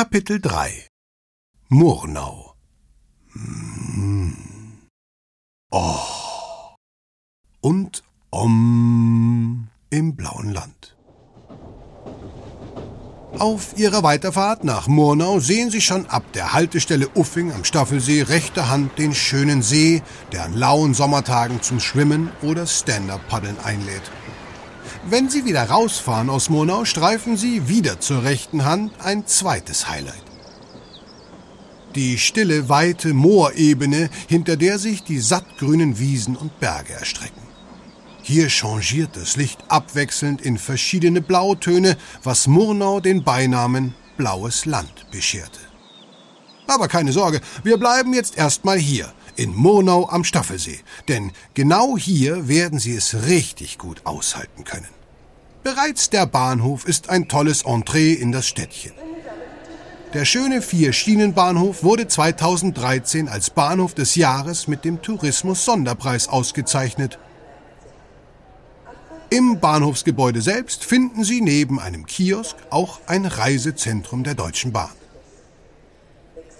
Kapitel 3 Murnau hm. Oh und Om im blauen Land. Auf ihrer Weiterfahrt nach Murnau sehen Sie schon ab der Haltestelle Uffing am Staffelsee rechter Hand den schönen See, der an lauen Sommertagen zum Schwimmen oder Stand-Up-Paddeln einlädt. Wenn Sie wieder rausfahren aus Murnau, streifen Sie wieder zur rechten Hand ein zweites Highlight. Die stille, weite Moorebene, hinter der sich die sattgrünen Wiesen und Berge erstrecken. Hier changiert das Licht abwechselnd in verschiedene Blautöne, was Murnau den Beinamen Blaues Land bescherte. Aber keine Sorge, wir bleiben jetzt erstmal hier, in Murnau am Staffelsee, denn genau hier werden Sie es richtig gut aushalten können. Bereits der Bahnhof ist ein tolles Entree in das Städtchen. Der schöne Vier-Schienen-Bahnhof wurde 2013 als Bahnhof des Jahres mit dem Tourismus-Sonderpreis ausgezeichnet im Bahnhofsgebäude selbst finden Sie neben einem Kiosk auch ein Reisezentrum der Deutschen Bahn.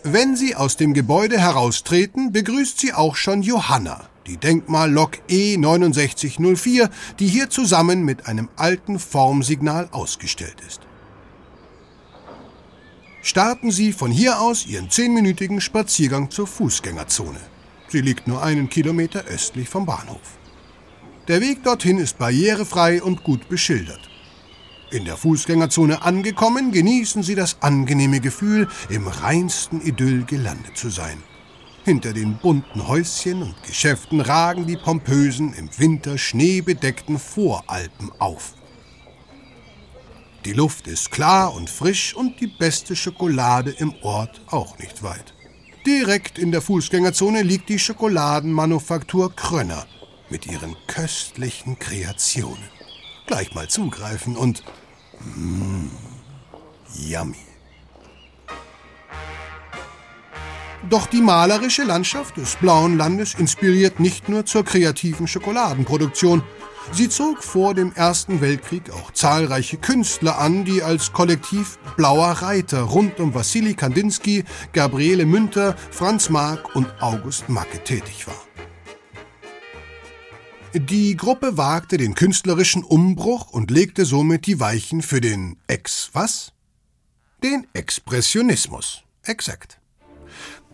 Wenn Sie aus dem Gebäude heraustreten, begrüßt Sie auch schon Johanna, die Denkmallok E6904, die hier zusammen mit einem alten Formsignal ausgestellt ist. Starten Sie von hier aus Ihren zehnminütigen Spaziergang zur Fußgängerzone. Sie liegt nur einen Kilometer östlich vom Bahnhof. Der Weg dorthin ist barrierefrei und gut beschildert. In der Fußgängerzone angekommen, genießen Sie das angenehme Gefühl, im reinsten Idyll gelandet zu sein. Hinter den bunten Häuschen und Geschäften ragen die pompösen, im Winter schneebedeckten Voralpen auf. Die Luft ist klar und frisch und die beste Schokolade im Ort auch nicht weit. Direkt in der Fußgängerzone liegt die Schokoladenmanufaktur Krönner – mit ihren köstlichen Kreationen. Gleich mal zugreifen und... Mmm, yummy. Doch die malerische Landschaft des blauen Landes inspiriert nicht nur zur kreativen Schokoladenproduktion. Sie zog vor dem Ersten Weltkrieg auch zahlreiche Künstler an, die als Kollektiv Blauer Reiter rund um Wassili Kandinsky, Gabriele Münter, Franz Marc und August Macke tätig waren. Die Gruppe wagte den künstlerischen Umbruch und legte somit die Weichen für den Ex was? Den Expressionismus. Exakt.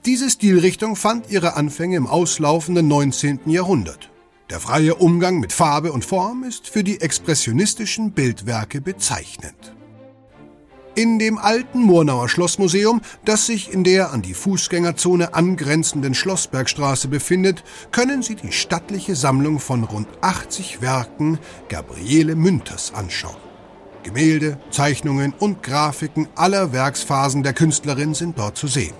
Diese Stilrichtung fand ihre Anfänge im auslaufenden 19. Jahrhundert. Der freie Umgang mit Farbe und Form ist für die expressionistischen Bildwerke bezeichnend. In dem alten Murnauer Schlossmuseum, das sich in der an die Fußgängerzone angrenzenden Schlossbergstraße befindet, können Sie die stattliche Sammlung von rund 80 Werken Gabriele Münters anschauen. Gemälde, Zeichnungen und Grafiken aller Werksphasen der Künstlerin sind dort zu sehen.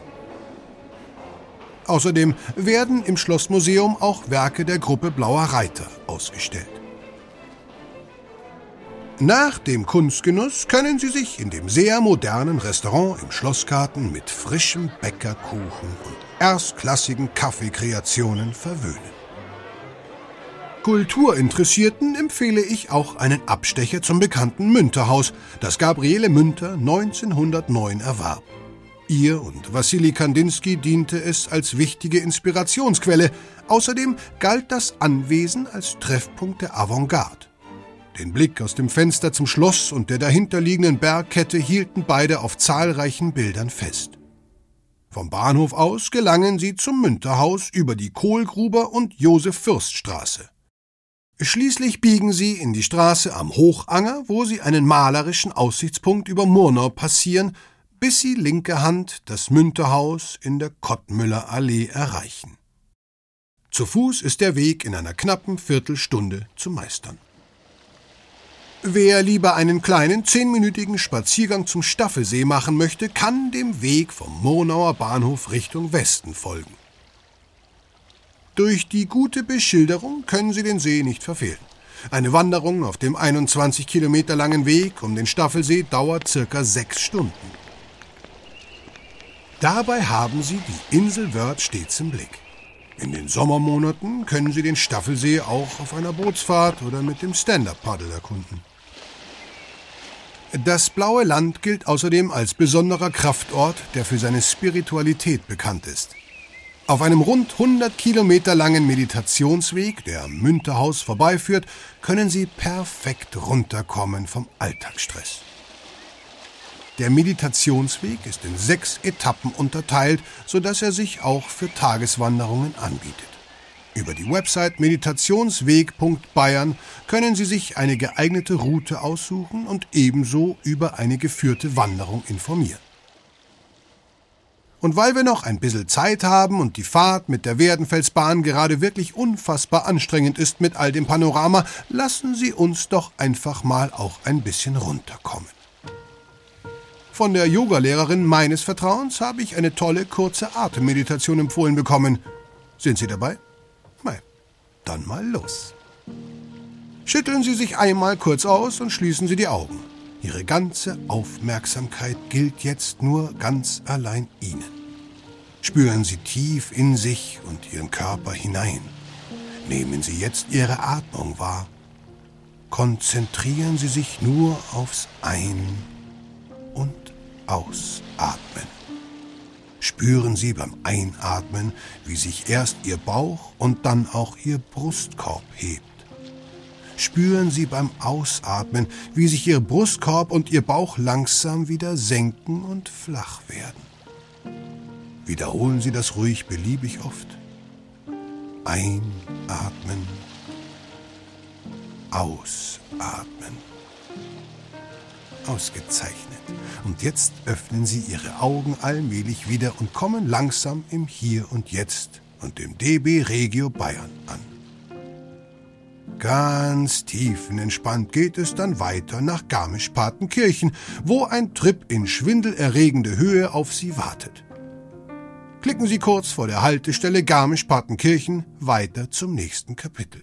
Außerdem werden im Schlossmuseum auch Werke der Gruppe Blauer Reiter ausgestellt. Nach dem Kunstgenuss können Sie sich in dem sehr modernen Restaurant im Schlossgarten mit frischem Bäckerkuchen und erstklassigen Kaffeekreationen verwöhnen. Kulturinteressierten empfehle ich auch einen Abstecher zum bekannten Münterhaus, das Gabriele Münter 1909 erwarb. Ihr und Wassili Kandinsky diente es als wichtige Inspirationsquelle. Außerdem galt das Anwesen als Treffpunkt der Avantgarde. Den Blick aus dem Fenster zum Schloss und der dahinterliegenden Bergkette hielten beide auf zahlreichen Bildern fest. Vom Bahnhof aus gelangen sie zum Münterhaus über die Kohlgruber und Josef-Fürst-Straße. Schließlich biegen sie in die Straße am Hochanger, wo sie einen malerischen Aussichtspunkt über Murnau passieren, bis sie linke Hand das Münterhaus in der Kottmüller Allee erreichen. Zu Fuß ist der Weg in einer knappen Viertelstunde zu meistern. Wer lieber einen kleinen zehnminütigen Spaziergang zum Staffelsee machen möchte, kann dem Weg vom Murnauer Bahnhof Richtung Westen folgen. Durch die gute Beschilderung können Sie den See nicht verfehlen. Eine Wanderung auf dem 21 Kilometer langen Weg um den Staffelsee dauert circa sechs Stunden. Dabei haben Sie die Insel Wörth stets im Blick. In den Sommermonaten können Sie den Staffelsee auch auf einer Bootsfahrt oder mit dem Stand-Up-Paddle erkunden. Das blaue Land gilt außerdem als besonderer Kraftort, der für seine Spiritualität bekannt ist. Auf einem rund 100 Kilometer langen Meditationsweg, der am Münterhaus vorbeiführt, können Sie perfekt runterkommen vom Alltagsstress. Der Meditationsweg ist in sechs Etappen unterteilt, sodass er sich auch für Tageswanderungen anbietet. Über die Website meditationsweg.bayern können Sie sich eine geeignete Route aussuchen und ebenso über eine geführte Wanderung informieren. Und weil wir noch ein bisschen Zeit haben und die Fahrt mit der Werdenfelsbahn gerade wirklich unfassbar anstrengend ist mit all dem Panorama, lassen Sie uns doch einfach mal auch ein bisschen runterkommen. Von der Yogalehrerin meines Vertrauens habe ich eine tolle kurze Atemmeditation empfohlen bekommen. Sind Sie dabei? Dann mal los. Schütteln Sie sich einmal kurz aus und schließen Sie die Augen. Ihre ganze Aufmerksamkeit gilt jetzt nur ganz allein Ihnen. Spüren Sie tief in sich und Ihren Körper hinein. Nehmen Sie jetzt Ihre Atmung wahr. Konzentrieren Sie sich nur aufs Ein- und Ausatmen. Spüren Sie beim Einatmen, wie sich erst Ihr Bauch und dann auch Ihr Brustkorb hebt spüren Sie beim Ausatmen, wie sich Ihr Brustkorb und Ihr Bauch langsam wieder senken und flach werden. Wiederholen Sie das ruhig beliebig oft. Einatmen, ausatmen. Ausgezeichnet. Und jetzt öffnen Sie Ihre Augen allmählich wieder und kommen langsam im Hier und Jetzt und im DB Regio Bayern an. Ganz tiefenentspannt geht es dann weiter nach Garmisch-Partenkirchen, wo ein Trip in schwindelerregende Höhe auf Sie wartet. Klicken Sie kurz vor der Haltestelle Garmisch-Partenkirchen weiter zum nächsten Kapitel.